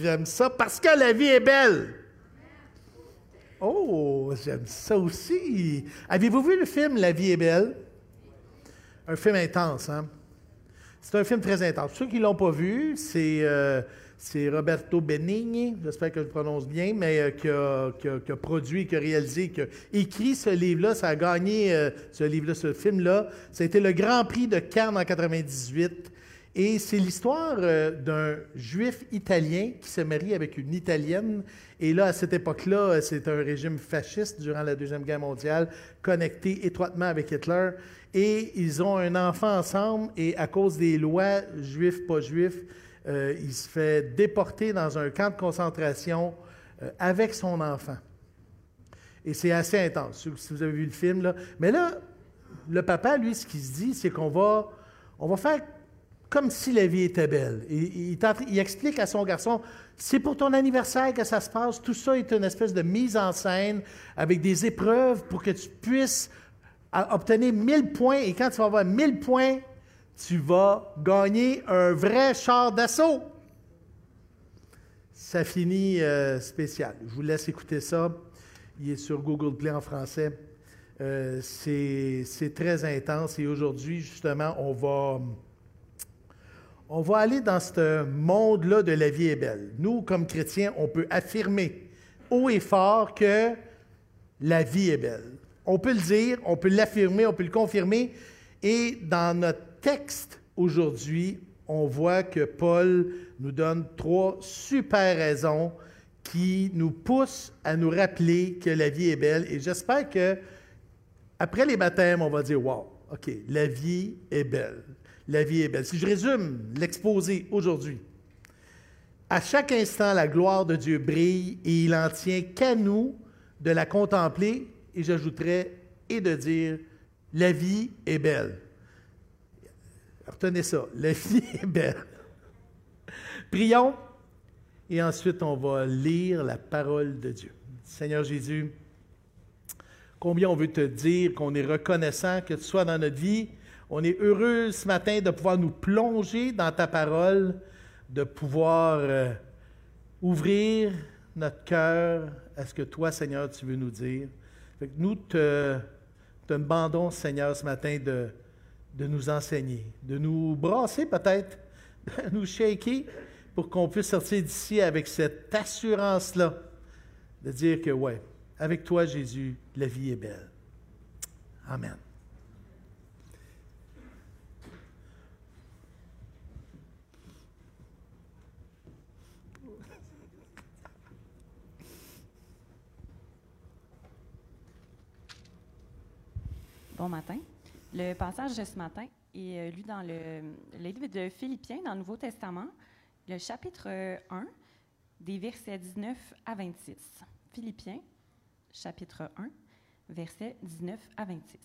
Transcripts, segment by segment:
J'aime ça parce que la vie est belle. Oh, j'aime ça aussi. Avez-vous vu le film La vie est belle? Un film intense, hein? C'est un film très intense. Ceux qui ne l'ont pas vu, c'est euh, Roberto Benigni, j'espère que je le prononce bien, mais euh, qui, a, qui, a, produit, qui a réalisé, qui a écrit ce livre-là. Ça a gagné euh, ce livre-là, ce film-là. Ça a été le Grand Prix de Cannes en 98. Et c'est l'histoire d'un juif italien qui se marie avec une italienne. Et là, à cette époque-là, c'est un régime fasciste durant la Deuxième Guerre mondiale, connecté étroitement avec Hitler et ils ont un enfant ensemble et à cause des lois juifs, pas juifs, euh, il se fait déporter dans un camp de concentration euh, avec son enfant. Et c'est assez intense, si vous avez vu le film. Là. Mais là, le papa, lui, ce qu'il se dit, c'est qu'on va, on va faire comme si la vie était belle. Il, explique à son garçon, c'est pour ton anniversaire que ça se passe. Tout ça est une espèce de mise en scène avec des épreuves pour que tu puisses obtenir 1000 points. Et quand tu vas avoir 1000 points, tu vas gagner un vrai char d'assaut. Ça finit euh, spécial. Je vous laisse écouter ça. Il est sur Google Play en français. Euh, c'est très intense et aujourd'hui, justement, on va, on va aller dans ce monde-là de la vie est belle. Nous, comme chrétiens, on peut affirmer haut et fort que la vie est belle. On peut le dire, on peut l'affirmer, on peut le confirmer. Et dans notre texte aujourd'hui, on voit que Paul nous donne trois super raisons qui nous poussent à nous rappeler que la vie est belle. Et j'espère que après les baptêmes, on va dire Wow, OK, la vie est belle. La vie est belle. Si je résume l'exposé aujourd'hui, à chaque instant, la gloire de Dieu brille et il n'en tient qu'à nous de la contempler et j'ajouterais, et de dire, la vie est belle. Retenez ça, la vie est belle. Prions et ensuite on va lire la parole de Dieu. Seigneur Jésus, combien on veut te dire qu'on est reconnaissant que tu sois dans notre vie. On est heureux ce matin de pouvoir nous plonger dans ta parole, de pouvoir euh, ouvrir notre cœur à ce que toi, Seigneur, tu veux nous dire nous te, demandons, Seigneur, ce matin de, de nous enseigner, de nous brasser peut-être, de nous shaker pour qu'on puisse sortir d'ici avec cette assurance-là, de dire que, ouais, avec toi, Jésus, la vie est belle. Amen. Bon matin. Le passage de ce matin est euh, lu dans le, livre de Philippiens, dans le Nouveau Testament, le chapitre 1, des versets 19 à 26. Philippiens, chapitre 1, versets 19 à 26.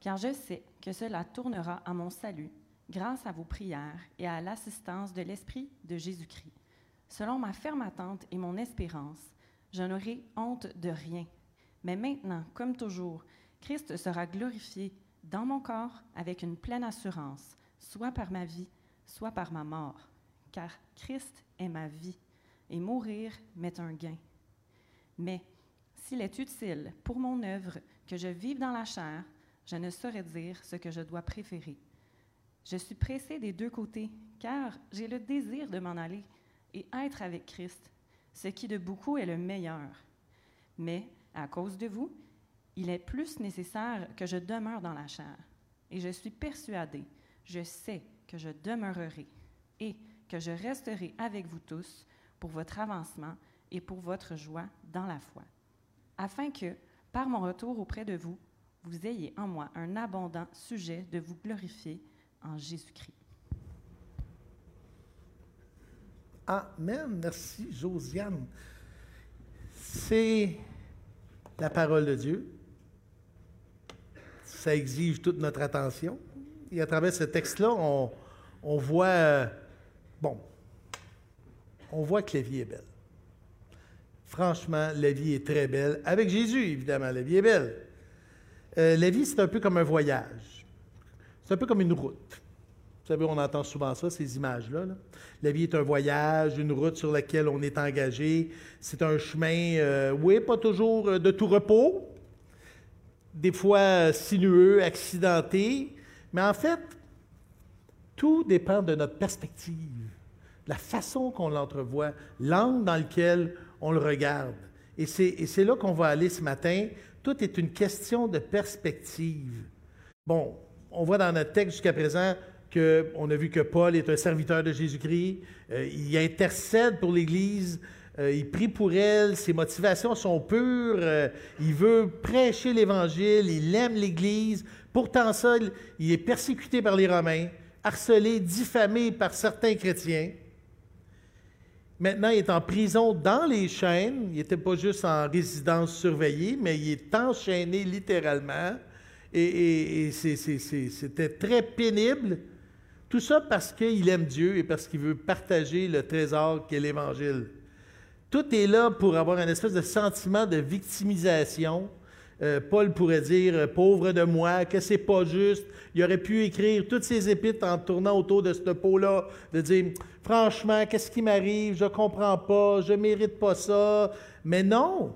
Car je sais que cela tournera à mon salut grâce à vos prières et à l'assistance de l'Esprit de Jésus-Christ. Selon ma ferme attente et mon espérance, je n'aurai honte de rien. Mais maintenant, comme toujours, Christ sera glorifié dans mon corps avec une pleine assurance, soit par ma vie, soit par ma mort. Car Christ est ma vie, et mourir m'est un gain. Mais s'il est utile pour mon œuvre que je vive dans la chair, je ne saurais dire ce que je dois préférer. Je suis pressé des deux côtés, car j'ai le désir de m'en aller et être avec Christ, ce qui de beaucoup est le meilleur. Mais, à cause de vous, il est plus nécessaire que je demeure dans la chair. Et je suis persuadé, je sais que je demeurerai et que je resterai avec vous tous pour votre avancement et pour votre joie dans la foi, afin que, par mon retour auprès de vous, vous ayez en moi un abondant sujet de vous glorifier en Jésus-Christ. Amen. Merci, Josiane. C'est la parole de Dieu ça exige toute notre attention. Et à travers ce texte-là, on, voit, bon, on voit que la vie est belle. Franchement, la vie est très belle. Avec Jésus, évidemment, la vie est belle. Euh, la vie, c'est un peu comme un voyage. C'est un peu comme une route. Vous savez, on entend souvent ça, ces images-là. La vie est un voyage, une route sur laquelle on est engagé. C'est un chemin, euh, oui, pas toujours euh, de tout repos, des fois sinueux, accidenté, mais en fait, tout dépend de notre perspective, la façon qu'on l'entrevoit, l'angle dans lequel on le regarde. Et c'est là qu'on va aller ce matin. Tout est une question de perspective. Bon, on voit dans notre texte jusqu'à présent qu'on a vu que Paul est un serviteur de Jésus-Christ, euh, il intercède pour l'Église, euh, il prie pour elle, ses motivations sont pures, euh, il veut prêcher l'Évangile, il aime l'Église. Pourtant ça, il est persécuté par les Romains, harcelé, diffamé par certains chrétiens. Maintenant, il est en prison dans les chaînes. Il n'était pas juste en résidence surveillée, mais il est enchaîné littéralement. Et, c'était très pénible. Tout ça parce qu'il aime Dieu et parce qu'il veut partager le trésor qu'est l'Évangile. Tout est là pour avoir un espèce de sentiment de victimisation. Euh, Paul pourrait dire Pauvre de moi, que c'est pas juste. Il aurait pu écrire toutes ses épîtres en tournant autour de ce pot-là, de dire Franchement, qu'est-ce qui m'arrive? Je comprends pas, je mérite pas ça. Mais non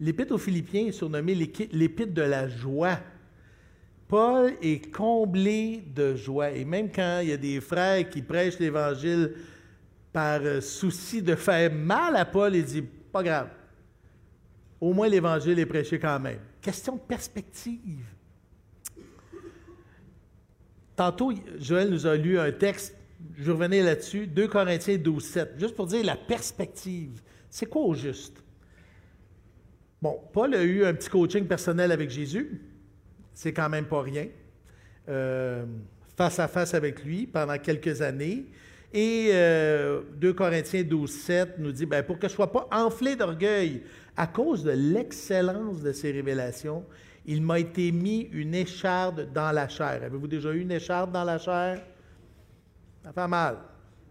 L'épître aux Philippiens est surnommée l'épître de la joie. Paul est comblé de joie. Et même quand il y a des frères qui prêchent l'Évangile par euh, souci de faire mal à Paul, il dit, pas grave. Au moins l'Évangile est prêché quand même. Question de perspective. Tantôt, Joël nous a lu un texte, je revenais là-dessus, 2 Corinthiens 12, 7, juste pour dire la perspective. C'est quoi au juste? Bon, Paul a eu un petit coaching personnel avec Jésus. C'est quand même pas rien. Euh, face à face avec lui pendant quelques années. Et 2 euh, Corinthiens 12, 7 nous dit, ben, pour que je ne sois pas enflé d'orgueil à cause de l'excellence de ses révélations, il m'a été mis une écharde dans la chair. Avez-vous déjà eu une écharde dans la chair? Ça fait mal.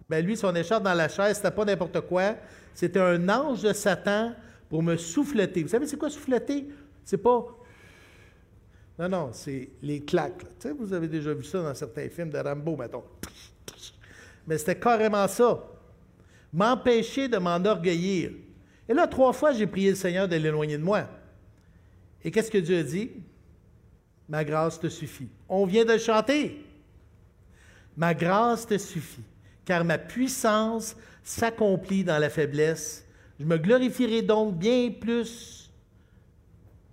Ben lui, son écharde dans la chair, c'était pas n'importe quoi. C'était un ange de Satan pour me souffleter. Vous savez, c'est quoi souffleter? C'est pas. Non, non, c'est les claques. vous avez déjà vu ça dans certains films de Rambo, mettons. Mais c'était carrément ça. M'empêcher de m'enorgueillir. Et là, trois fois, j'ai prié le Seigneur de l'éloigner de moi. Et qu'est-ce que Dieu a dit? Ma grâce te suffit. On vient de chanter. Ma grâce te suffit, car ma puissance s'accomplit dans la faiblesse. Je me glorifierai donc bien plus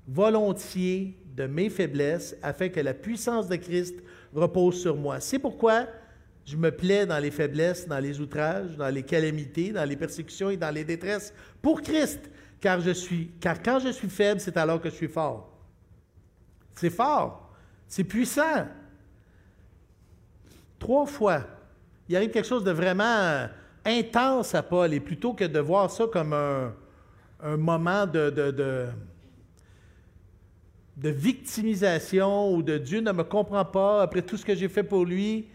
volontiers de mes faiblesses, afin que la puissance de Christ repose sur moi. C'est pourquoi je me plais dans les faiblesses, dans les outrages, dans les calamités, dans les persécutions et dans les détresses pour Christ, car, je suis, car quand je suis faible, c'est alors que je suis fort. C'est fort, c'est puissant. Trois fois, il arrive quelque chose de vraiment intense à Paul, et plutôt que de voir ça comme un, moment de victimisation ou de Dieu ne me comprend pas après tout ce que j'ai fait pour lui,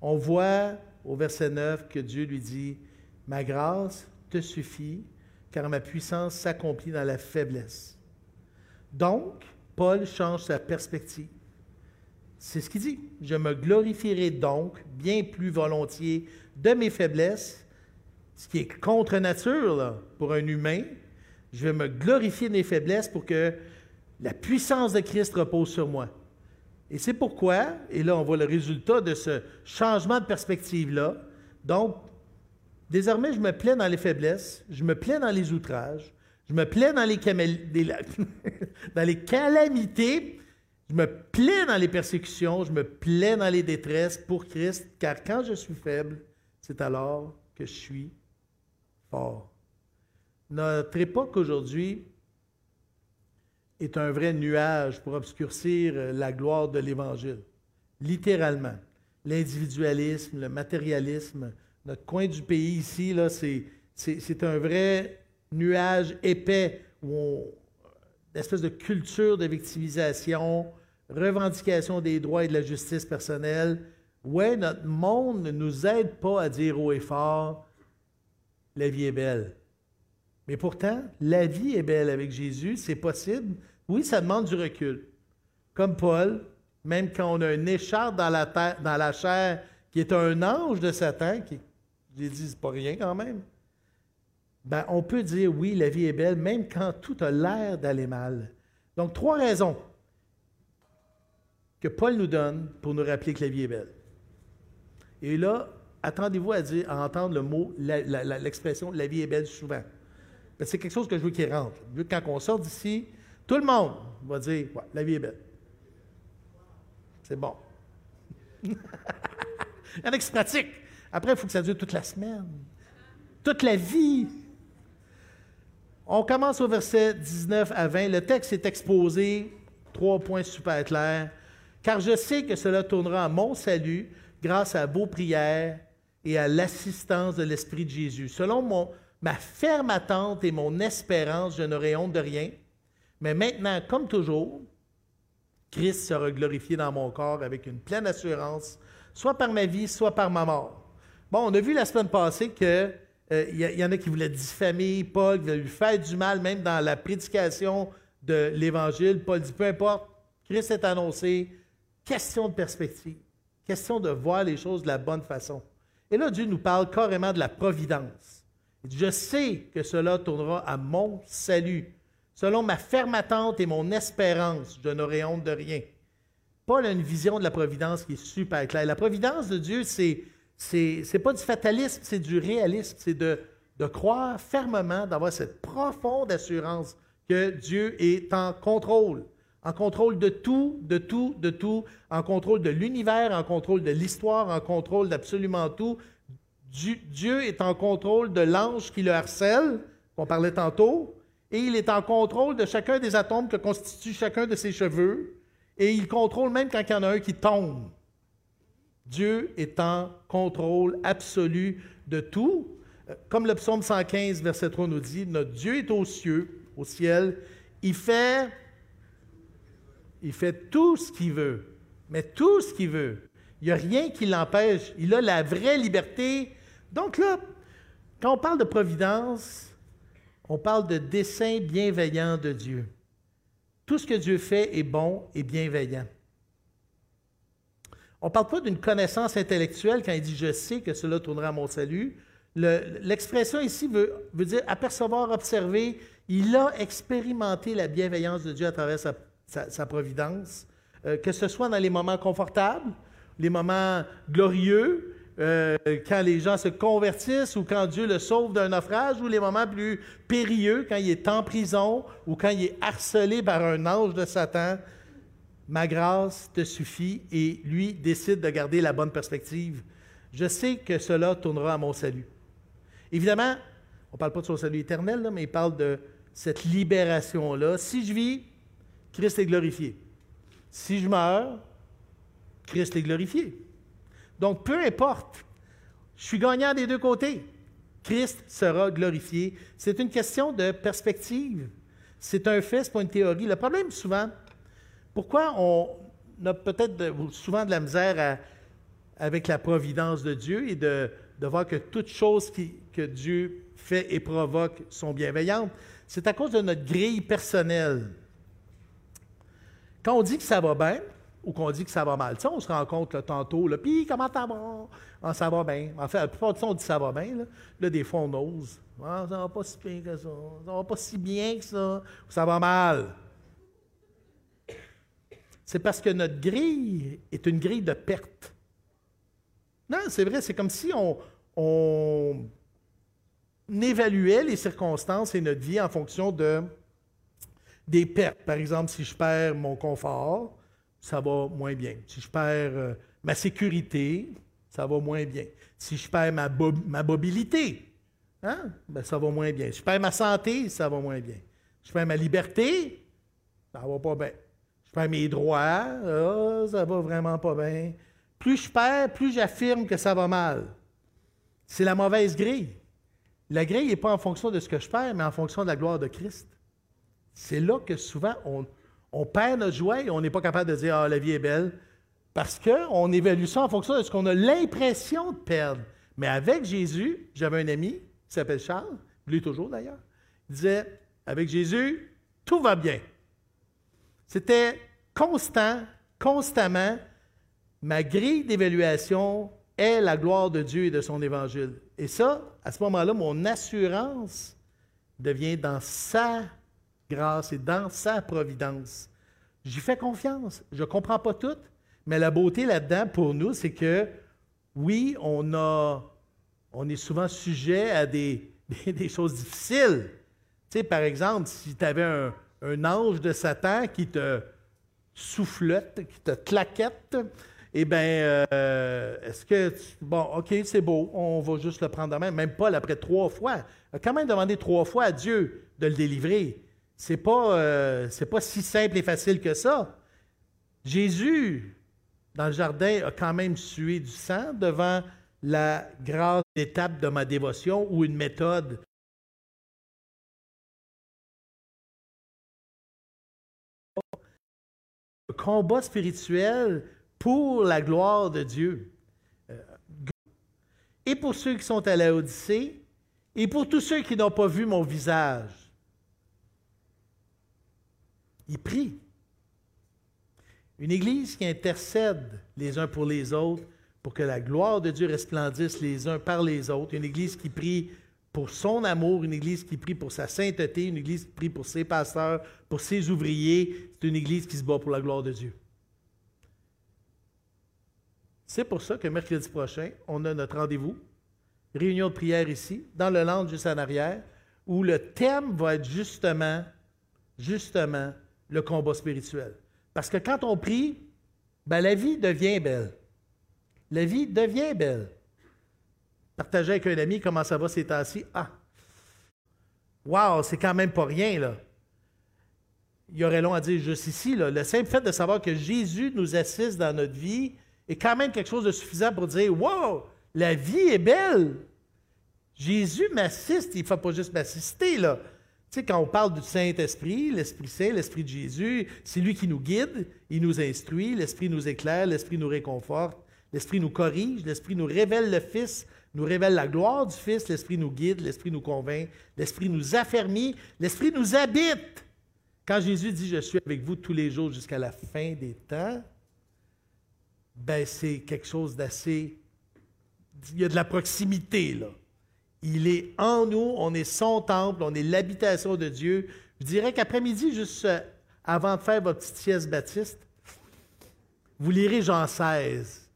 on voit au verset 9 que Dieu lui dit, Ma grâce te suffit, car ma puissance s'accomplit dans la faiblesse. Donc, Paul change sa perspective. C'est ce qu'il dit. Je me glorifierai donc bien plus volontiers de mes faiblesses, ce qui est contre nature pour un humain. Je vais me glorifier de mes faiblesses pour que la puissance de Christ repose sur moi. Et c'est pourquoi, et là on voit le résultat de ce changement de perspective-là. Donc, désormais, je me plais dans les faiblesses, je me plais dans les outrages, je me plais dans les, calamités, je me plais dans les persécutions, je me plais dans les détresses pour Christ, car quand je suis faible, c'est alors que je suis fort. Notre époque aujourd'hui, est un vrai nuage pour obscurcir euh, la gloire de l'Évangile. Littéralement. L'individualisme, le matérialisme, notre coin du pays ici, là, c'est, c'est, un vrai nuage épais où on, une espèce de culture de victimisation, revendication des droits et de la justice personnelle. Ouais, notre monde ne nous aide pas à dire haut et fort, la vie est belle. Mais pourtant, la vie est belle avec Jésus, c'est possible. Oui, ça demande du recul. Comme Paul, même quand on a un écharpe dans la, chair qui est un ange de Satan, qui, l'ai dit, pas rien quand même, ben, on peut dire oui, la vie est belle, même quand tout a l'air d'aller mal. Donc, trois raisons que Paul nous donne pour nous rappeler que la vie est belle. Et là, attendez-vous à, dire, à entendre le mot, l'expression la, vie est belle souvent. C'est quelque chose que je veux qu'il rentre. Je veux que quand on sort d'ici, tout le monde va dire la vie est belle. C'est bon. Un ex pratique. Après, il faut que ça dure toute la semaine, toute la vie. On commence au verset 19 à 20. Le texte est exposé, trois points super clairs. Car je sais que cela tournera à mon salut grâce à vos prières et à l'assistance de l'Esprit de Jésus. Selon mon, ma ferme attente et mon espérance, je n'aurai honte de rien. Mais maintenant, comme toujours, Christ sera glorifié dans mon corps avec une pleine assurance, soit par ma vie, soit par ma mort. Bon, on a vu la semaine passée que il euh, y, en a qui voulaient diffamer Paul, qui voulaient lui faire du mal, même dans la prédication de l'Évangile. Paul dit, peu importe, Christ est annoncé, question de perspective, question de voir les choses de la bonne façon. Et là, Dieu nous parle carrément de la providence. Je sais que cela tournera à mon salut. Selon ma ferme attente et mon espérance, je n'aurai honte de rien. Paul a une vision de la providence qui est super claire. La providence de Dieu, c'est n'est pas du fatalisme, c'est du réalisme. C'est de, de croire fermement, d'avoir cette profonde assurance que Dieu est en contrôle. En contrôle de tout, de tout, de tout, en contrôle de l'univers, en contrôle de l'histoire, en contrôle d'absolument tout. Dieu est en contrôle de l'ange qui le harcèle, qu'on parlait tantôt, et il est en contrôle de chacun des atomes que constitue chacun de ses cheveux, et il contrôle même quand il y en a un qui tombe. Dieu est en contrôle absolu de tout. Euh, comme le psaume 115, verset 3 nous dit, notre Dieu est aux cieux, au ciel. Il fait, il fait tout ce qu'il veut, mais tout ce qu'il veut. Il n'y a rien qui l'empêche. Il a la vraie liberté. Donc là, quand on parle de providence, on parle de dessein bienveillant de Dieu. Tout ce que Dieu fait est bon et bienveillant. On ne parle pas d'une connaissance intellectuelle quand il dit je sais que cela tournera à mon salut. L'expression ici veut, dire apercevoir, observer. Il a expérimenté la bienveillance de Dieu à travers sa, providence, euh, que ce soit dans les moments confortables, les moments glorieux, euh, quand les gens se convertissent ou quand Dieu le sauve d'un naufrage, ou les moments plus périlleux, quand il est en prison ou quand il est harcelé par un ange de Satan ma grâce te suffit et lui décide de garder la bonne perspective. Je sais que cela tournera à mon salut. Évidemment, on ne parle pas de son salut éternel, mais il parle de cette libération-là. Si je vis, Christ est glorifié. Si je meurs, Christ est glorifié. Donc, peu importe, je suis gagnant des deux côtés. Christ sera glorifié. C'est une question de perspective. C'est un fait, ce pas une théorie. Le problème, souvent, pourquoi on a peut-être souvent de la misère avec la providence de Dieu et de, voir que toutes choses que Dieu fait et provoque sont bienveillantes? C'est à cause de notre grille personnelle. Quand on dit que ça va bien, ou qu'on dit que ça va mal. Tu on se rend compte tantôt, là, puis comment ça va? Ah, ça va bien. En fait, la plupart du temps, on dit ça va bien. Là, des fois, on ose. Ah, ça va pas si bien que ça. Ça va pas si bien que ça. Ça va mal c'est parce que notre grille est une grille de perte. Non, c'est vrai, c'est comme si on, évaluait les circonstances et notre vie en fonction de, des pertes. Par exemple, si je perds mon confort, ça va moins bien. Si je perds euh, ma sécurité, ça va moins bien. Si je perds ma, mobilité, hein, ben, ça va moins bien. Si je perds ma santé, ça va moins bien. Si je perds ma liberté, ça va pas bien. Je perds mes droits, ah, ça va vraiment pas bien. Plus je perds, plus j'affirme que ça va mal. C'est la mauvaise grille. La grille n'est pas en fonction de ce que je perds, mais en fonction de la gloire de Christ. C'est là que souvent on, perd notre joie et on n'est pas capable de dire Ah, la vie est belle, parce qu'on évalue ça en fonction de ce qu'on a l'impression de perdre. Mais avec Jésus, j'avais un ami qui s'appelle Charles, lui toujours d'ailleurs, il disait Avec Jésus, tout va bien. C'était constant constamment, ma grille d'évaluation est la gloire de Dieu et de son évangile. Et ça, à ce moment-là, mon assurance devient dans sa grâce et dans sa providence. J'y fais confiance. Je ne comprends pas tout, mais la beauté là-dedans pour nous, c'est que oui, on, est souvent sujet à des, choses difficiles. Tu sais, par exemple, si tu avais un, ange de Satan qui te soufflette, qui te claquette, eh bien, euh, est-ce que, bon, OK, c'est beau, on va juste le prendre en main, même pas après trois fois. Quand même demandé trois fois à Dieu de le délivrer. C'est pas, euh, pas si simple et facile que ça. Jésus, dans le jardin, a quand même sué du sang devant la grande étape de ma dévotion ou une méthode combat spirituel pour la gloire de Dieu. Euh, et pour ceux qui sont à la Odyssée, et pour tous ceux qui n'ont pas vu mon visage. Il prie. Une Église qui intercède les uns pour les autres pour que la gloire de Dieu resplendisse les uns par les autres. Une Église qui prie pour son amour, une Église qui prie pour sa sainteté, une Église qui prie pour ses pasteurs, pour ses ouvriers. C'est une Église qui se bat pour la gloire de Dieu. C'est pour ça que mercredi prochain, on a notre rendez-vous, réunion de prière ici, dans le land juste en arrière, où le thème va être justement, justement, le combat spirituel. Parce que quand on prie, ben, la vie devient belle. La vie devient belle. Partager avec un ami comment ça va ces temps-ci? Ah! Wow, c'est quand même pas rien. Il y aurait long à dire juste ici. Le simple fait de savoir que Jésus nous assiste dans notre vie, est quand même quelque chose de suffisant pour dire Wow, la vie est belle. Jésus m'assiste, il ne faut pas juste m'assister, là. Tu sais, quand on parle du Saint-Esprit, l'Esprit Saint, l'Esprit de Jésus, c'est lui qui nous guide, il nous instruit, l'Esprit nous éclaire, l'Esprit nous réconforte, l'Esprit nous corrige, l'Esprit nous révèle le Fils, nous révèle la gloire du Fils, l'Esprit nous guide, l'Esprit nous convainc, l'Esprit nous affermit, l'Esprit nous habite. Quand Jésus dit Je suis avec vous tous les jours jusqu'à la fin des temps, ben c'est quelque chose d'assez... Il y a de la proximité, là. Il est en nous, on est son temple, on est l'habitation de Dieu. Je dirais qu'après-midi, juste euh, avant de faire votre petite sieste baptiste, vous lirez Jean 16,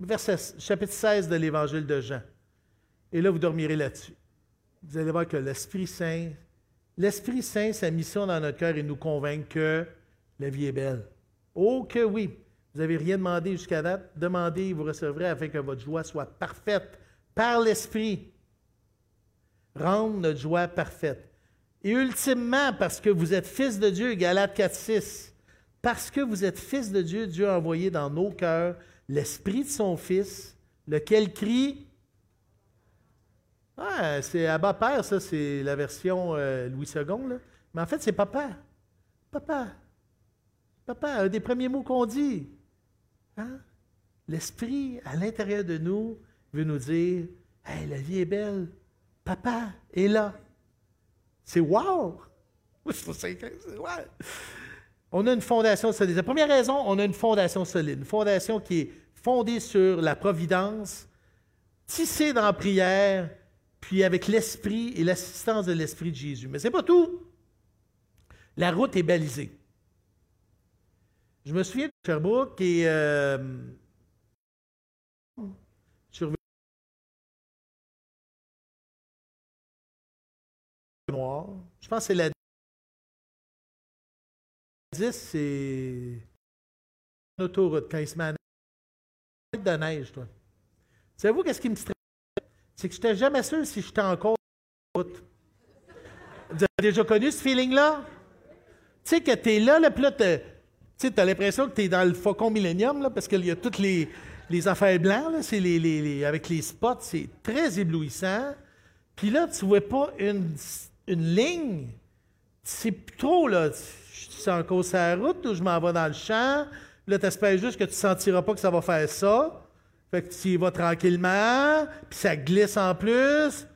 verset, chapitre 16 de l'Évangile de Jean. Et là, vous dormirez là-dessus. Vous allez voir que l'Esprit Saint, l'Esprit Saint, sa mission dans notre cœur est nous convaincre que la vie est belle. Oh que oui! Vous n'avez rien demandé jusqu'à date. Demandez et vous recevrez afin que votre joie soit parfaite par l'Esprit. Rendre notre joie parfaite. Et ultimement, parce que vous êtes fils de Dieu, Galates 4, 6, parce que vous êtes fils de Dieu, Dieu a envoyé dans nos cœurs l'Esprit de son Fils, lequel crie. Ah, c'est Abba Père, ça, c'est la version euh, Louis II, là. Mais en fait, c'est Papa. Papa. Papa, un des premiers mots qu'on dit. Hein? L'Esprit, à l'intérieur de nous, veut nous dire Hey, la vie est belle. Papa est là. C'est wow! On a une fondation solide. La première raison, on a une fondation solide. Une fondation qui est fondée sur la providence, tissée dans la prière, puis avec l'Esprit et l'assistance de l'Esprit de Jésus. Mais ce n'est pas tout. La route est balisée. Je me souviens de Sherbrooke et euh, Je pense que c'est la 10, c'est une autoroute quand il se met de neige, toi. Savez-vous qu'est-ce qui me stresse? C'est que je n'étais jamais sûr si j'étais encore route. Vous avez déjà connu ce feeling-là? Tu sais que tu es là, là puis là, tu as l'impression que tu es dans le Faucon Millennium, là, parce qu'il y a toutes les, les affaires blancs, là, les, avec les spots, c'est très éblouissant. Puis là, tu ne vois pas une, une ligne. C'est trop, là. Suis encore sur la route ou je m'en vais dans le champ. Là, tu espères juste que tu ne sentiras pas que ça va faire ça. Fait que tu y vas tranquillement, puis ça glisse en plus.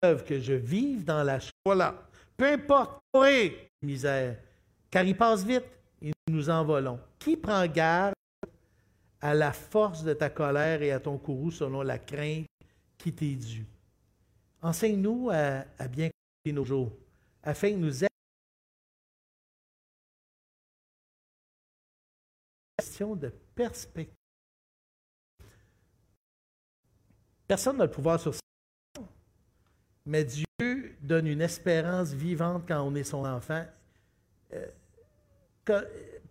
Que je vive dans la Voilà. Peu importe, oui, misère. car il passe vite et nous envolons. Qui prend garde à la force de ta colère et à ton courroux selon la crainte qui? Enseigne-nous à, bien compter nos jours, afin que nous ayons question de perspective. Personne n'a le pouvoir sur ça, mais Dieu donne une espérance vivante quand on est son enfant. Euh,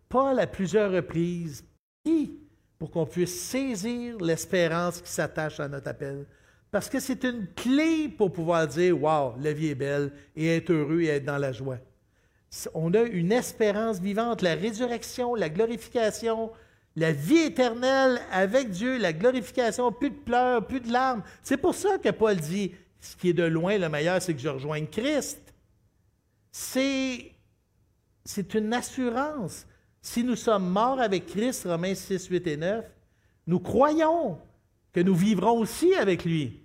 Paul, à plusieurs reprises, dit pour qu'on puisse saisir l'espérance qui s'attache à notre appel. Parce que c'est une clé pour pouvoir dire Waouh, la vie est belle et être heureux et être dans la joie. On a une espérance vivante, la résurrection, la glorification, la vie éternelle avec Dieu, la glorification, plus de pleurs, plus de larmes. C'est pour ça que Paul dit ce qui est de loin le meilleur, c'est que je rejoigne Christ. C'est, c'est une assurance. Si nous sommes morts avec Christ, Romains 6, 8 et 9, nous croyons que nous vivrons aussi avec lui.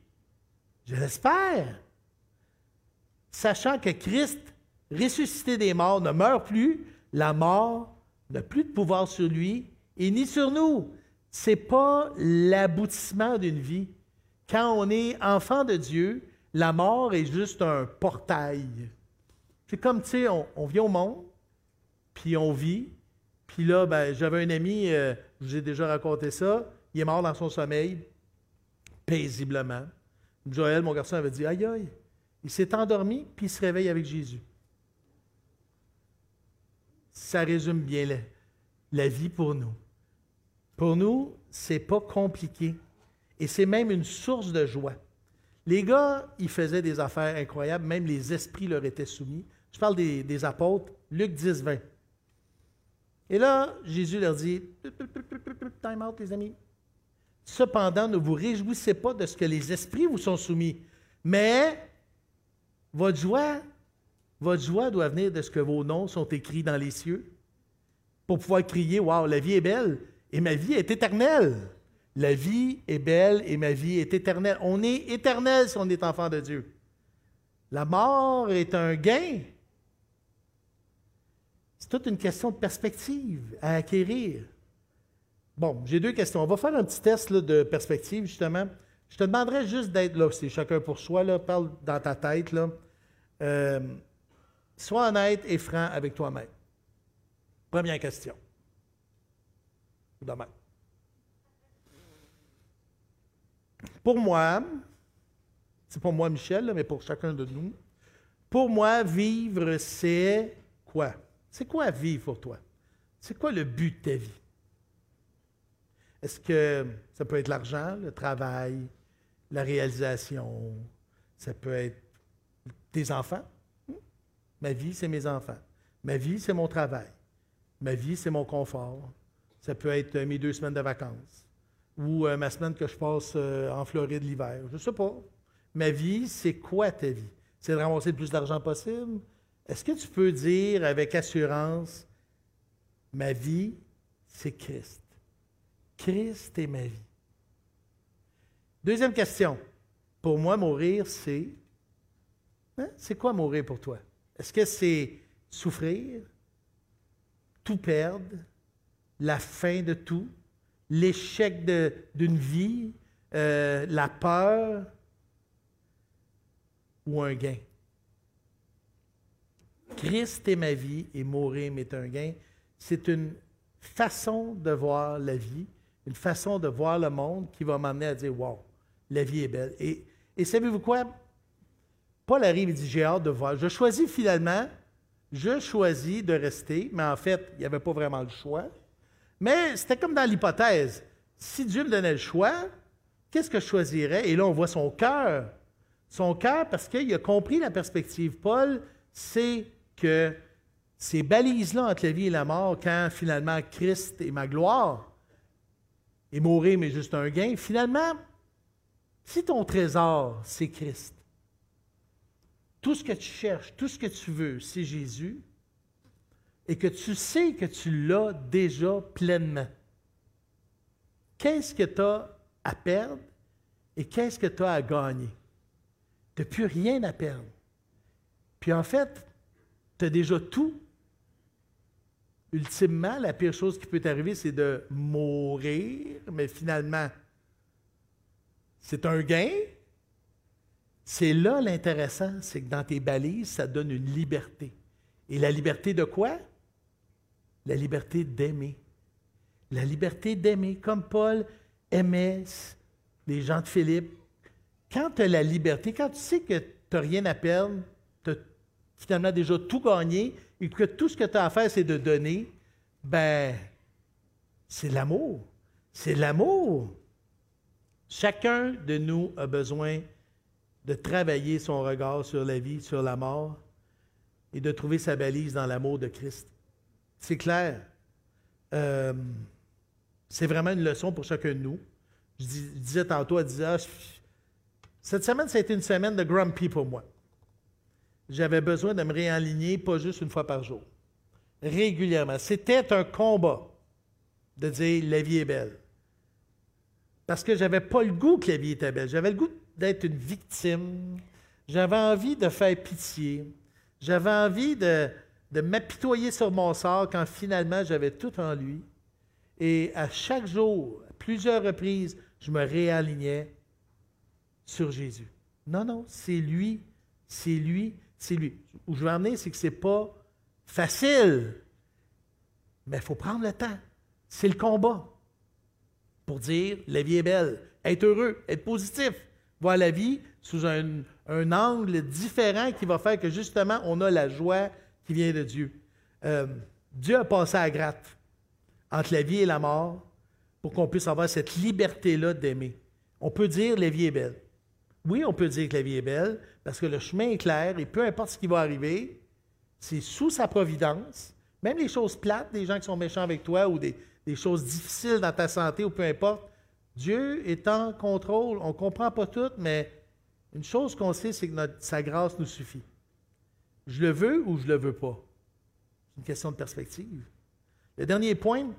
Je l'espère. Sachant que Christ, ressuscité des morts, ne meurt plus, la mort n'a plus de pouvoir sur lui et ni sur nous. Ce n'est pas l'aboutissement d'une vie. Quand on est enfant de Dieu, la mort est juste un portail. C'est comme, tu sais, on, vient au monde, puis on vit, puis là, ben, j'avais un ami, euh, je vous ai déjà raconté ça, il est mort dans son sommeil, paisiblement. Joël, mon garçon, avait dit Aïe, aïe, il s'est endormi, puis il se réveille avec Jésus. Ça résume bien la, vie pour nous. Pour nous, c'est pas compliqué. Et c'est même une source de joie. Les gars, ils faisaient des affaires incroyables, même les esprits leur étaient soumis. Je parle des, apôtres, Luc 10, 20. Et là, Jésus leur dit Time out, les amis. Cependant, ne vous réjouissez pas de ce que les esprits vous sont soumis, mais votre joie, doit venir de ce que vos noms sont écrits dans les cieux pour pouvoir crier Waouh, la vie est belle et ma vie est éternelle. La vie est belle et ma vie est éternelle. On est éternel si on est enfant de Dieu. La mort est un gain. C'est toute une question de perspective à acquérir. Bon, j'ai deux questions. On va faire un petit test de perspective, justement. Je te demanderais juste d'être là, c'est chacun pour soi, parle dans ta tête. Là. Euh, sois honnête et franc avec toi-même. Première question. Demain. Pour moi, c'est pour moi Michel, mais pour chacun de nous, pour moi, vivre, c'est quoi? C'est quoi vivre pour toi? C'est quoi le but de ta vie? Est-ce que ça peut être l'argent, le travail, la réalisation? Ça peut être tes enfants? Ma vie, c'est mes enfants. Ma vie, c'est mon travail. Ma vie, c'est mon confort. Ça peut être mes deux semaines de vacances ou euh, ma semaine que je passe euh, en Floride l'hiver. Je ne sais pas. Ma vie, c'est quoi ta vie? C'est de ramasser le plus d'argent possible? Est-ce que tu peux dire avec assurance, ma vie, c'est Christ? Christ est ma vie. Deuxième question. Pour moi, mourir, c'est... Hein? C'est quoi mourir pour toi? Est-ce que c'est souffrir, tout perdre, la fin de tout, l'échec d'une vie, euh, la peur ou un gain? Christ est ma vie et mourir m'est un gain. C'est une façon de voir la vie, une façon de voir le monde qui va m'amener à dire Wow, la vie est belle. Et, savez-vous quoi? Paul arrive et dit J'ai hâte de voir. Je choisis finalement, je choisis de rester, mais en fait, il n'y avait pas vraiment le choix. Mais c'était comme dans l'hypothèse. Si Dieu me donnait le choix, qu'est-ce que je choisirais? Et là, on voit son cœur. Son cœur, parce qu'il a compris la perspective. Paul sait que ces balises-là entre la vie et la mort, quand finalement Christ est ma gloire, et mourir, mais juste un gain, finalement, si ton trésor, c'est Christ, tout ce que tu cherches, tout ce que tu veux, c'est Jésus, et que tu sais que tu l'as déjà pleinement, qu'est-ce que tu as à perdre et qu'est-ce que tu as à gagner? Tu n'as plus rien à perdre. Puis en fait, tu as déjà tout ultimement, la pire chose qui peut t'arriver, c'est de mourir, mais finalement, c'est un gain. C'est là l'intéressant, c'est que dans tes balises, ça donne une liberté. Et la liberté de quoi? La liberté d'aimer. La liberté d'aimer, comme Paul aimait les gens de Philippe. Quand tu as la liberté, quand tu sais que tu n'as rien à perdre, finalement déjà tout gagné et que tout ce que tu as à faire, c'est de donner, ben, c'est l'amour. C'est l'amour. Chacun de nous a besoin de travailler son regard sur la vie, sur la mort, et de trouver sa balise dans l'amour de Christ. C'est clair. Euh, c'est vraiment une leçon pour chacun de nous. Je, disais tantôt, disait, ah, cette semaine, ça a été une semaine de grumpy pour moi. J'avais besoin de me réaligner, pas juste une fois par jour. Régulièrement. C'était un combat de dire la vie est belle. Parce que j'avais pas le goût que la vie était belle. J'avais le goût d'être une victime. J'avais envie de faire pitié. J'avais envie de, de m'apitoyer sur mon sort quand finalement j'avais tout en lui. Et à chaque jour, à plusieurs reprises, je me réalignais sur Jésus. Non, non, c'est lui, c'est lui, c'est lui. Où je veux en c'est que ce n'est pas facile, mais il faut prendre le temps. C'est le combat pour dire la vie est belle, être heureux, être positif, voir la vie sous un, angle différent qui va faire que justement on a la joie qui vient de Dieu. Euh, Dieu a passé à gratte entre la vie et la mort pour qu'on puisse avoir cette liberté-là d'aimer. On peut dire la vie est belle. Oui, on peut dire que la vie est belle parce que le chemin est clair et peu importe ce qui va arriver, c'est sous sa providence. Même les choses plates, des gens qui sont méchants avec toi ou des, choses difficiles dans ta santé ou peu importe, Dieu est en contrôle. On ne comprend pas tout, mais une chose qu'on sait, c'est que sa grâce nous suffit. Je le veux ou je ne le veux pas? C'est une question de perspective. Le dernier point,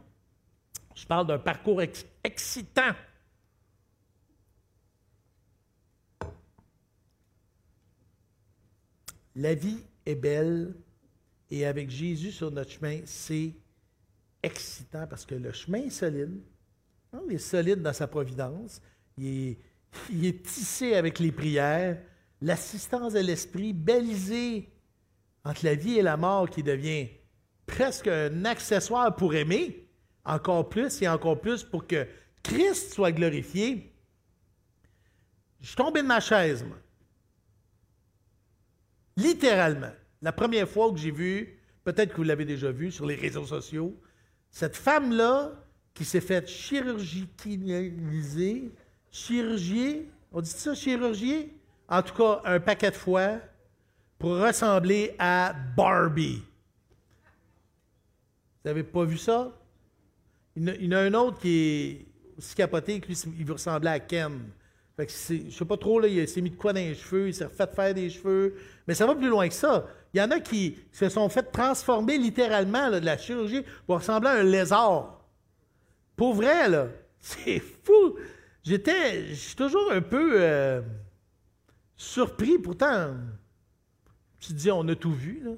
je parle d'un parcours excitant. La vie est belle et avec Jésus sur notre chemin, c'est excitant parce que le chemin est solide. Il est solide dans sa providence. Il est, tissé avec les prières. L'assistance de l'Esprit, balisée entre la vie et la mort qui devient presque un accessoire pour aimer, encore plus et encore plus pour que Christ soit glorifié. Je suis tombé de ma chaise, moi. Littéralement. La première fois que j'ai vu, peut-être que vous l'avez déjà vu sur les réseaux sociaux, cette femme-là qui s'est faite chirurgicaliser, chirurgier, on dit ça, chirurgier? En tout cas, un paquet de fois, pour ressembler à Barbie. Vous n'avez pas vu ça? Il y en a un autre qui est aussi capoté, que lui, il veut ressembler à Ken. Fait que je sais pas trop, là, il s'est mis de quoi dans les cheveux, il s'est refait faire des cheveux. Mais ça va plus loin que ça. Il y en a qui se sont fait transformer littéralement de la chirurgie pour ressembler à un lézard. Pour vrai, là. C'est fou. J'étais. Je suis toujours un peu euh, surpris. Pourtant, tu te dis, on a tout vu. Là.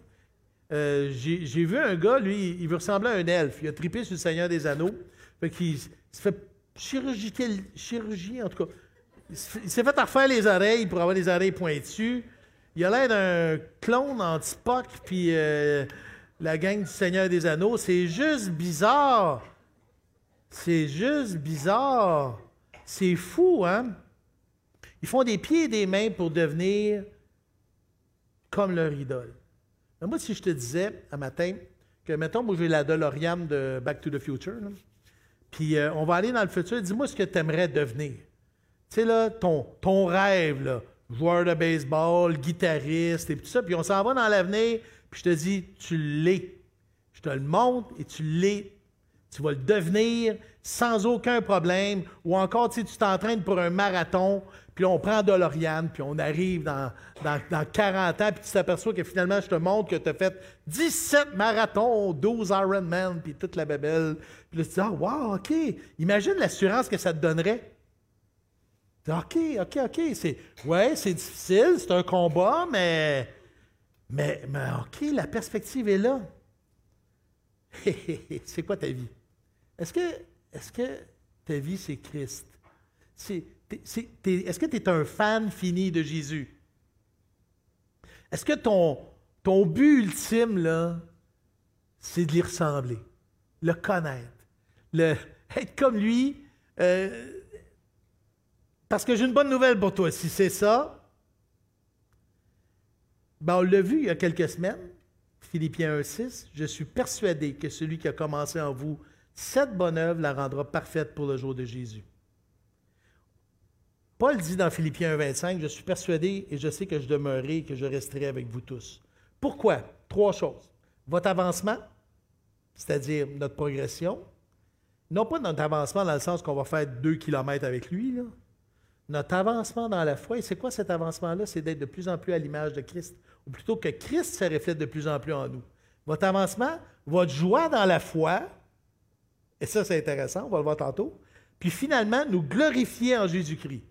Euh, j'ai vu un gars, lui, il veut ressembler à un elfe. Il a tripé sur le Seigneur des Anneaux. Fait qu'il se fait chirurgie, en tout cas. Il s'est fait refaire les oreilles pour avoir les oreilles pointues. Il a l'air d'un clone anti-Spock, puis euh, la gang du Seigneur des Anneaux. C'est juste bizarre. C'est juste bizarre. C'est fou, hein? Ils font des pieds et des mains pour devenir comme leur idole. moi, si je te disais un matin que, mettons, moi, j'ai la DeLorean de Back to the Future, puis euh, on va aller dans le futur, dis-moi ce que tu aimerais devenir. Tu sais, là, ton, ton rêve, joueur de baseball, guitariste et tout ça, puis on s'en va dans l'avenir, puis je te dis, tu l'es. Je te le montre et tu l'es. Tu vas le devenir sans aucun problème. Ou encore, tu t'entraînes pour un marathon, puis on prend de l'Oriane, puis on arrive dans, dans, 40 ans, puis tu t'aperçois que finalement, je te montre que tu as fait 17 marathons, 12 Ironman, puis toute la babelle. Puis là, tu te dis, ah, wow, OK. Imagine l'assurance que ça te donnerait. OK, OK, OK. C'est, ouais, c'est difficile, c'est un combat, mais, mais, mais OK, la perspective est là. c'est quoi ta vie? Est-ce que, est que ta vie, c'est Christ? est-ce que tu es un fan fini de Jésus? Est-ce que ton, ton but ultime, là, c'est de lui ressembler, le connaître, le, être comme lui? Euh, parce que j'ai une bonne nouvelle pour toi. Si c'est ça, ben on l'a vu il y a quelques semaines, Philippiens 1.6, je suis persuadé que celui qui a commencé en vous cette bonne œuvre la rendra parfaite pour le jour de Jésus. Paul dit dans Philippiens 1.25, je suis persuadé et je sais que je demeurerai et que je resterai avec vous tous. Pourquoi? Trois choses. Votre avancement, c'est-à-dire notre progression, non pas notre avancement dans le sens qu'on va faire deux kilomètres avec lui, là. Notre avancement dans la foi, et c'est quoi cet avancement-là? C'est d'être de plus en plus à l'image de Christ ou plutôt que Christ se reflète de plus en plus en nous. Votre avancement, votre joie dans la foi, et ça c'est intéressant, on va le voir tantôt, puis finalement nous glorifier en Jésus-Christ.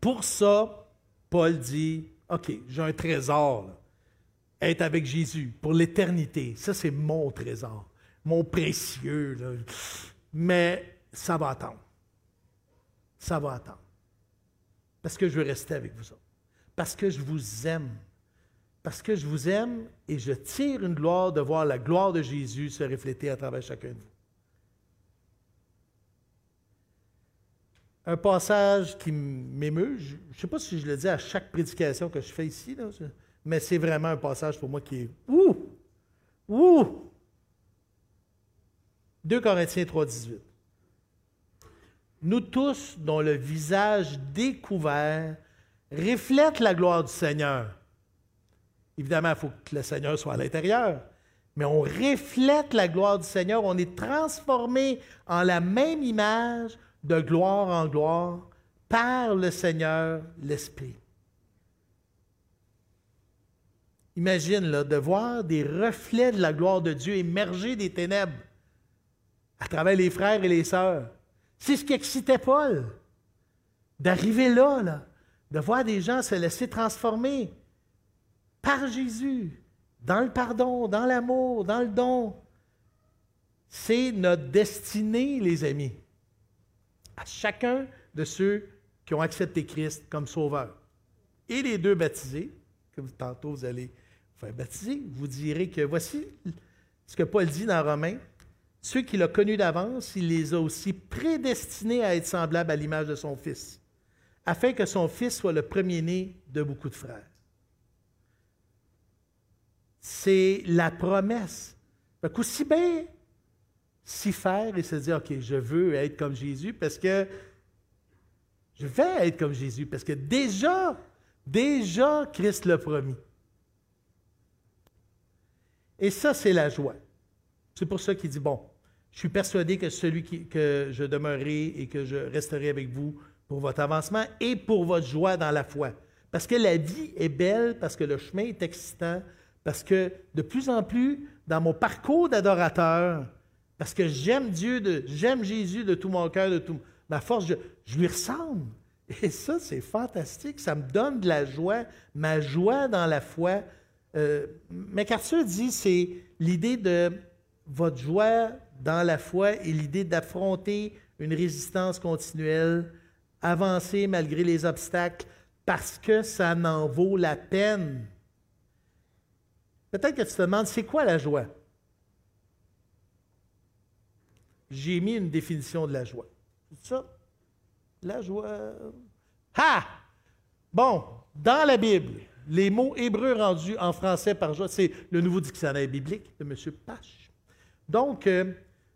Pour ça, Paul dit, OK, j'ai un trésor, être avec Jésus pour l'éternité. Ça, c'est mon trésor, mon précieux. Mais ça va attendre. Ça va attendre. Parce que je veux rester avec vous autres parce que je vous aime. Parce que je vous aime et je tire une gloire de voir la gloire de Jésus se refléter à travers chacun de vous. Un passage qui m'émeut, je ne sais pas si je le dis à chaque prédication que je fais ici, mais c'est vraiment un passage pour moi qui est Ouh! Ouh! 2 Corinthiens 3, 18. Nous tous, dont le visage découvert reflète la gloire du Seigneur. Évidemment, il faut que le Seigneur soit à l'intérieur, mais on reflète la gloire du Seigneur, on est transformé en la même image de gloire en gloire par le Seigneur, l'Esprit. Imagine de voir des reflets de la gloire de Dieu émerger des ténèbres à travers les frères et les sœurs. C'est ce qui excitait Paul, d'arriver là, de voir des gens se laisser transformer par Jésus, dans le pardon, dans l'amour, dans le don. C'est notre destinée, les amis. À chacun de ceux qui ont accepté Christ comme sauveur. Et les deux baptisés, que tantôt vous allez faire baptiser, vous direz que voici ce que Paul dit dans Romains. Ceux qu'il a connus d'avance, il les a aussi prédestinés à être semblables à l'image de son Fils afin que son fils soit le premier-né de beaucoup de frères. C'est la promesse. Aussi bien s'y faire et se dire, OK, je veux être comme Jésus parce que je vais être comme Jésus parce que déjà, déjà, Christ l'a promis. Et ça, c'est la joie. C'est pour ça qu'il dit, bon, je suis persuadé que celui que je demeurerai et que je resterai avec vous pour votre avancement et pour votre joie dans la foi. Parce que la vie est belle, parce que le chemin est excitant, parce que de plus en plus, dans mon parcours d'adorateur, parce que j'aime Dieu, j'aime Jésus de tout mon cœur, de toute ma force, je, lui ressemble. Et ça, c'est fantastique. Ça me donne de la joie, ma joie dans la foi. Euh, MacArthur dit, c'est l'idée de votre joie dans la foi et l'idée d'affronter une résistance continuelle avancer malgré les obstacles parce que ça n'en vaut la peine. Peut-être que tu te demandes, c'est quoi la joie? J'ai mis une définition de la joie. C'est ça? La joie. Ha! Bon, dans la Bible, les mots hébreux rendus en français par joie, c'est le nouveau dictionnaire biblique de M. Pache. Donc, euh,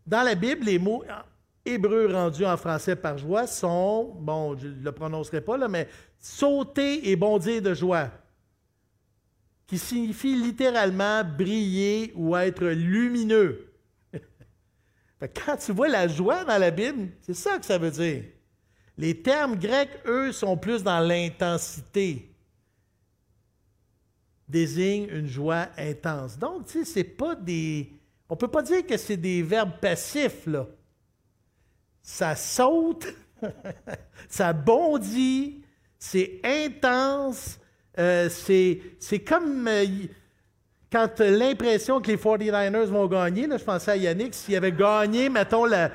dans la Bible, les mots hébreux rendus en français par joie sont, bon, je ne le prononcerai pas là, mais sauter et bondir de joie, qui signifie littéralement briller ou être lumineux. Quand tu vois la joie dans la Bible, c'est ça que ça veut dire. Les termes grecs, eux, sont plus dans l'intensité. Désignent une joie intense. Donc, tu sais, c'est pas des. On ne peut pas dire que c'est des verbes passifs, là ça saute, ça bondit, c'est intense, euh, c'est comme, euh, quand l'impression que les 49ers vont gagner, là, je pensais à Yannick, s'il avait gagné, mettons, la,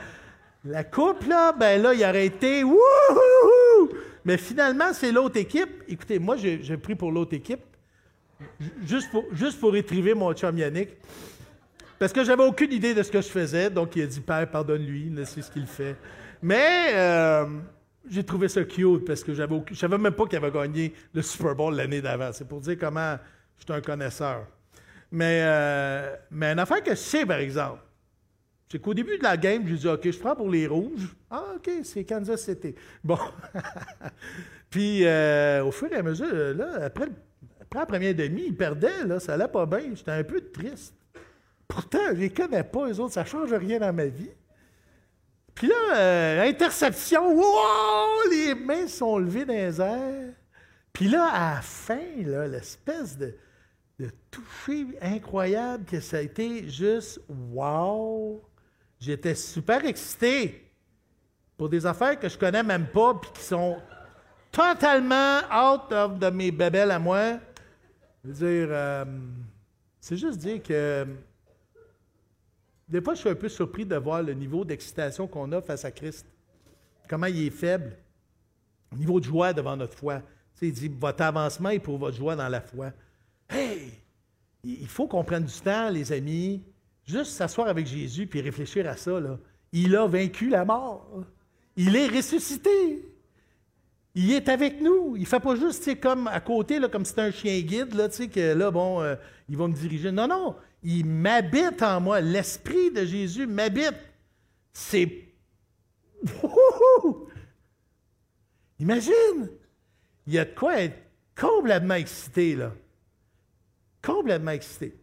la coupe, là, ben là, il aurait été! Mais finalement, c'est l'autre équipe. Écoutez, moi, j'ai pris pour l'autre équipe, juste pour, juste pour étriver mon chum Yannick. Parce que j'avais aucune idée de ce que je faisais, donc il a dit Père, pardonne-lui, c'est ce qu'il fait. Mais euh, j'ai trouvé ça cute parce que j'avais aucune, je savais même pas qu'il avait gagné le Super Bowl l'année d'avant. C'est pour dire comment je suis un connaisseur. Mais, euh, une affaire que je sais, par exemple, c'est qu'au début de la game, je dis OK, je prends pour les rouges. Ah, OK, c'est Kansas City. Bon. Puis, euh, au fur et à mesure, là, après, après la première demi, ils perdaient, là, ça allait pas bien. J'étais un peu triste. Pourtant, je les connais pas, les autres, ça change rien dans ma vie. Puis là, euh, interception, wow, les mains sont levées dans les airs. Puis là, à la fin, l'espèce de, de toucher incroyable que ça a été juste wow. J'étais super excité pour des affaires que je connais même pas puis qui sont totalement out of de mes bébelles à moi. Je veux dire, euh, c'est juste dire que des fois, je suis un peu surpris de voir le niveau d'excitation qu'on a face à Christ. Comment il est faible. Le niveau de joie devant notre foi. Tu il dit Votre avancement est pour votre joie dans la foi. Hey! Il faut qu'on prenne du temps, les amis, juste s'asseoir avec Jésus puis réfléchir à ça. Là. Il a vaincu la mort. Il est ressuscité. Il est avec nous. Il ne fait pas juste comme à côté, là, comme si c'était un chien guide, là, que là, bon, euh, il va me diriger. Non, non. Il m'habite en moi. L'Esprit de Jésus m'habite. C'est. Imagine! Il y a de quoi être complètement excité, là. Complètement excité.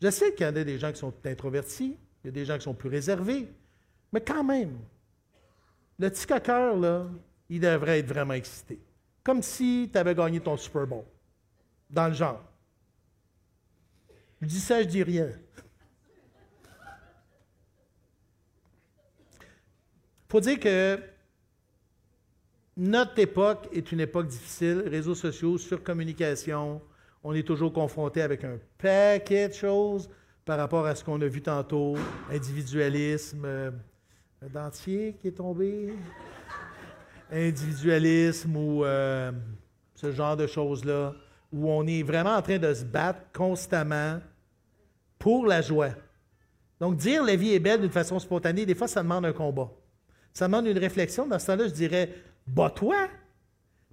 Je sais qu'il y en a des gens qui sont introvertis, il y a des gens qui sont plus réservés, mais quand même, le petit coqueur, là, il devrait être vraiment excité. Comme si tu avais gagné ton Super Bowl. Dans le genre. Je dis ça, je dis rien. Il faut dire que notre époque est une époque difficile, réseaux sociaux, surcommunication. On est toujours confronté avec un paquet de choses par rapport à ce qu'on a vu tantôt, individualisme, euh, un dentier qui est tombé, individualisme ou euh, ce genre de choses-là, où on est vraiment en train de se battre constamment pour la joie. Donc, dire la vie est belle d'une façon spontanée, des fois, ça demande un combat. Ça demande une réflexion. Dans ce temps-là, je dirais, bats-toi,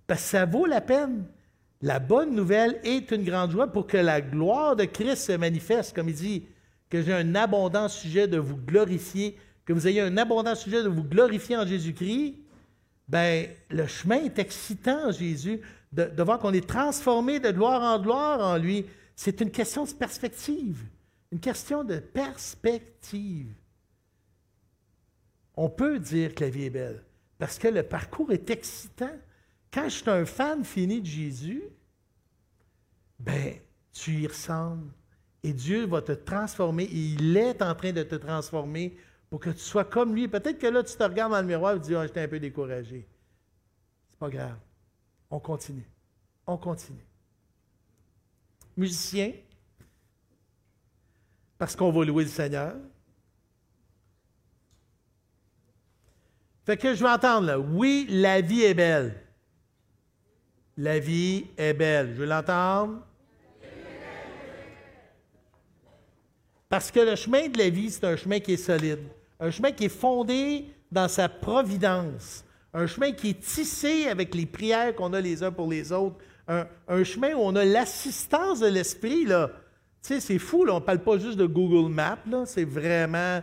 parce que ça vaut la peine. La bonne nouvelle est une grande joie pour que la gloire de Christ se manifeste, comme il dit, que j'ai un abondant sujet de vous glorifier, que vous ayez un abondant sujet de vous glorifier en Jésus-Christ. Ben, le chemin est excitant, Jésus, de, voir qu'on est transformé de gloire en gloire en lui. C'est une question de perspective, une question de perspective. On peut dire que la vie est belle. Parce que le parcours est excitant. Quand je suis un fan fini de Jésus, ben, tu y ressembles. Et Dieu va te transformer. il est en train de te transformer pour que tu sois comme lui. Peut-être que là, tu te regardes dans le miroir et tu dis, ah, j'étais un peu découragé. C'est pas grave. On continue. On continue. Musicien, parce qu'on va louer le Seigneur. Fait que je vais entendre là. Oui, la vie est belle. La vie est belle. Je veux l'entendre. Parce que le chemin de la vie, c'est un chemin qui est solide. Un chemin qui est fondé dans sa providence. Un chemin qui est tissé avec les prières qu'on a les uns pour les autres. Un, chemin où on a l'assistance de l'Esprit. Tu sais, c'est fou, là. on ne parle pas juste de Google Maps. C'est vraiment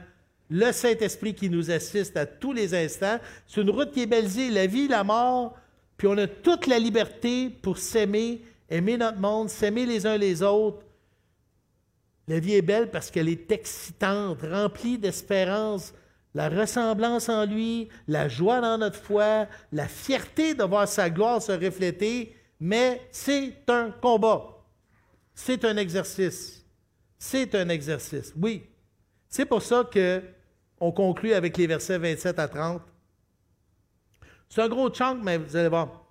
le Saint-Esprit qui nous assiste à tous les instants. C'est une route qui est balisée, la vie, la mort, puis on a toute la liberté pour s'aimer, aimer notre monde, s'aimer les uns les autres. La vie est belle parce qu'elle est excitante, remplie d'espérance, la ressemblance en lui, la joie dans notre foi, la fierté de voir sa gloire se refléter, mais c'est un combat. C'est un exercice. C'est un exercice, oui. C'est pour ça que on conclut avec les versets 27 à 30. C'est un gros chunk, mais vous allez voir.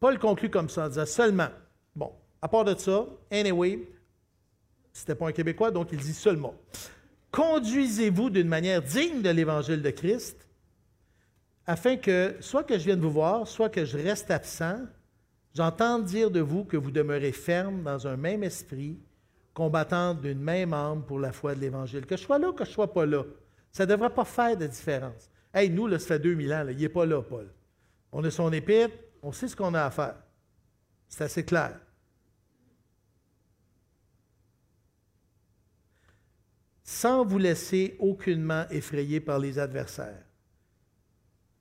Paul conclut comme ça, en disant seulement, Bon, à part de ça, anyway, c'était pas un Québécois, donc il dit seulement. Conduisez-vous d'une manière digne de l'évangile de Christ, afin que, soit que je vienne vous voir, soit que je reste absent, j'entende dire de vous que vous demeurez ferme dans un même esprit, combattant d'une même âme pour la foi de l'Évangile. Que je sois là, que je ne sois pas là, ça ne devrait pas faire de différence. Hey, nous, là, ça fait 2000 ans, il n'est pas là, Paul. On a son épître, on sait ce qu'on a à faire. C'est assez clair. Sans vous laisser aucunement effrayer par les adversaires.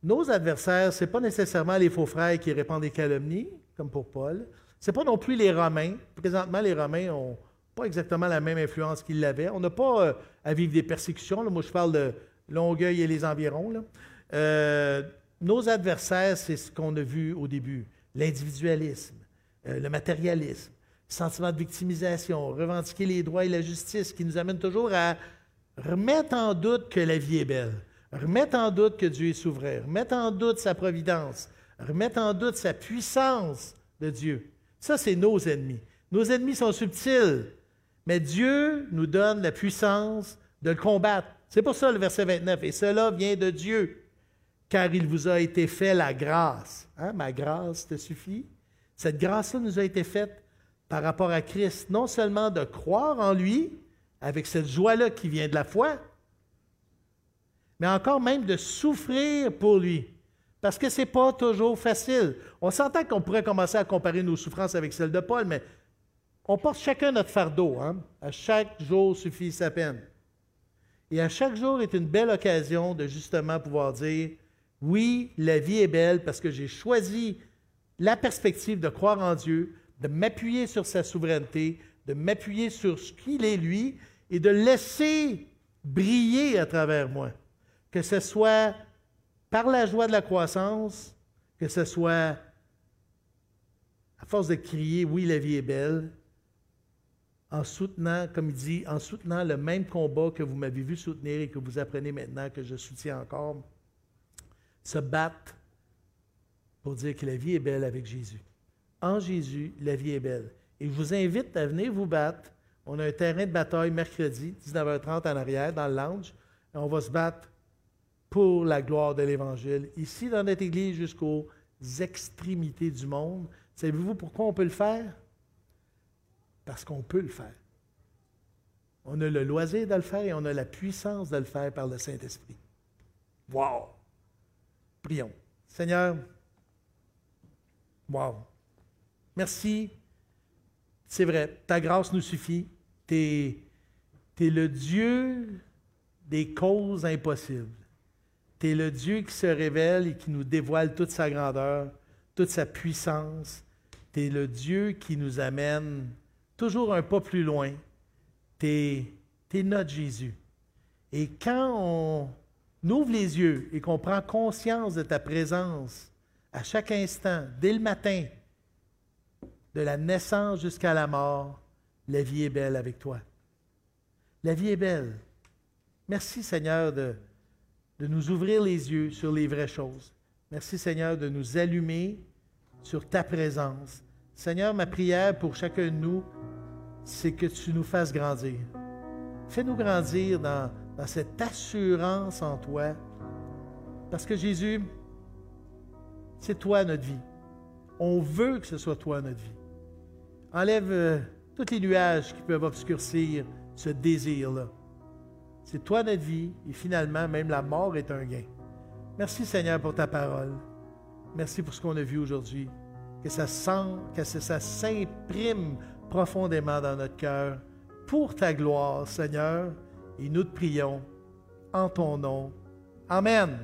Nos adversaires, ce n'est pas nécessairement les faux frères qui répandent des calomnies, comme pour Paul. Ce n'est pas non plus les Romains. Présentement, les Romains n'ont pas exactement la même influence qu'ils l'avaient. On n'a pas euh, à vivre des persécutions. Moi, je parle de Longueuil et les environs. Euh, nos adversaires, c'est ce qu'on a vu au début. L'individualisme, euh, le matérialisme, sentiment de victimisation, revendiquer les droits et la justice qui nous amène toujours à remettre en doute que la vie est belle, remettre en doute que Dieu est souverain, remettre en doute sa providence, remettre en doute sa puissance de Dieu. Ça, c'est nos ennemis. Nos ennemis sont subtils, mais Dieu nous donne la puissance de le combattre. C'est pour ça le verset 29. Et cela vient de Dieu, car il vous a été fait la grâce. Hein, ma grâce te suffit? Cette grâce-là nous a été faite par rapport à Christ, non seulement de croire en lui, avec cette joie-là qui vient de la foi, mais encore même de souffrir pour lui. Parce que ce n'est pas toujours facile. On s'entend qu'on pourrait commencer à comparer nos souffrances avec celles de Paul, mais on porte chacun notre fardeau. Hein? À chaque jour suffit sa peine. Et à chaque jour est une belle occasion de justement pouvoir dire, oui, la vie est belle parce que j'ai choisi la perspective de croire en Dieu, de m'appuyer sur sa souveraineté, de m'appuyer sur ce qu'il est lui et de laisser briller à travers moi. Que ce soit par la joie de la croissance, que ce soit à force de crier oui, la vie est belle, en soutenant, comme il dit, en soutenant le même combat que vous m'avez vu soutenir et que vous apprenez maintenant que je soutiens encore, se battre pour dire que la vie est belle avec Jésus. En Jésus, la vie est belle. Et je vous invite à venir vous battre. On a un terrain de bataille mercredi, 19h30 en arrière, dans le lounge. Et on va se battre pour la gloire de l'Évangile, ici dans notre Église jusqu'aux extrémités du monde. Savez-vous pourquoi on peut le faire? Parce qu'on peut le faire. On a le loisir de le faire et on a la puissance de le faire par le Saint-Esprit. Wow! Prions. Seigneur, wow! Merci. C'est vrai, ta grâce nous suffit. Tu es, es le Dieu des causes impossibles. Tu es le Dieu qui se révèle et qui nous dévoile toute sa grandeur, toute sa puissance. Tu es le Dieu qui nous amène toujours un pas plus loin. Tu es, notre Jésus. Et quand on ouvre les yeux et qu'on prend conscience de ta présence à chaque instant, dès le matin, de la naissance jusqu'à la mort, la vie est belle avec toi. La vie est belle. Merci Seigneur de, nous ouvrir les yeux sur les vraies choses. Merci Seigneur de nous allumer sur ta présence. Seigneur, ma prière pour chacun de nous, c'est que tu nous fasses grandir. Fais-nous grandir dans cette assurance en toi. Parce que Jésus, c'est toi notre vie. On veut que ce soit toi notre vie. Enlève euh, tous les nuages qui peuvent obscurcir ce désir-là. C'est toi notre vie et finalement, même la mort est un gain. Merci Seigneur pour ta parole. Merci pour ce qu'on a vu aujourd'hui. Que ça sent, que ça s'imprime profondément dans notre cœur pour ta gloire, Seigneur. Et nous te prions en ton nom. Amen.